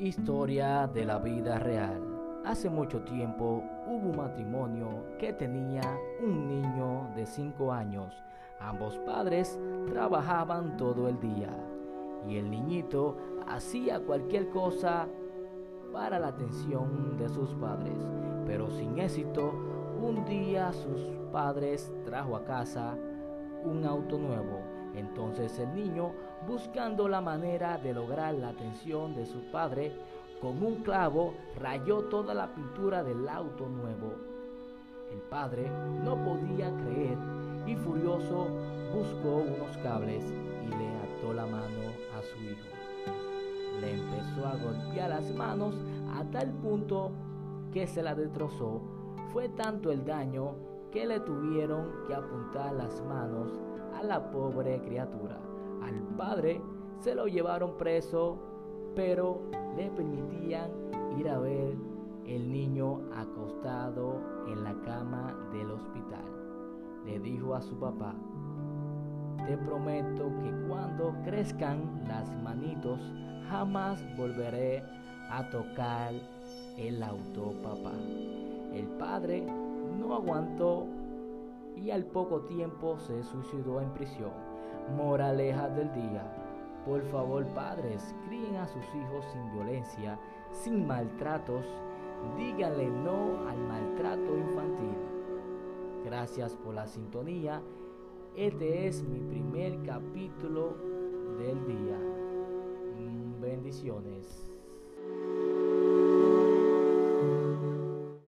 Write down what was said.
Historia de la vida real. Hace mucho tiempo hubo un matrimonio que tenía un niño de 5 años. Ambos padres trabajaban todo el día y el niñito hacía cualquier cosa para la atención de sus padres, pero sin éxito. Un día sus padres trajo a casa un auto nuevo entonces el niño, buscando la manera de lograr la atención de su padre, con un clavo rayó toda la pintura del auto nuevo. El padre no podía creer y furioso buscó unos cables y le ató la mano a su hijo. Le empezó a golpear las manos a tal punto que se la destrozó. Fue tanto el daño que le tuvieron que apuntar las manos a la pobre criatura. Al padre se lo llevaron preso, pero le permitían ir a ver el niño acostado en la cama del hospital. Le dijo a su papá, te prometo que cuando crezcan las manitos jamás volveré a tocar el auto, papá. El padre aguantó y al poco tiempo se suicidó en prisión. Moraleja del día. Por favor, padres, críen a sus hijos sin violencia, sin maltratos. Díganle no al maltrato infantil. Gracias por la sintonía. Este es mi primer capítulo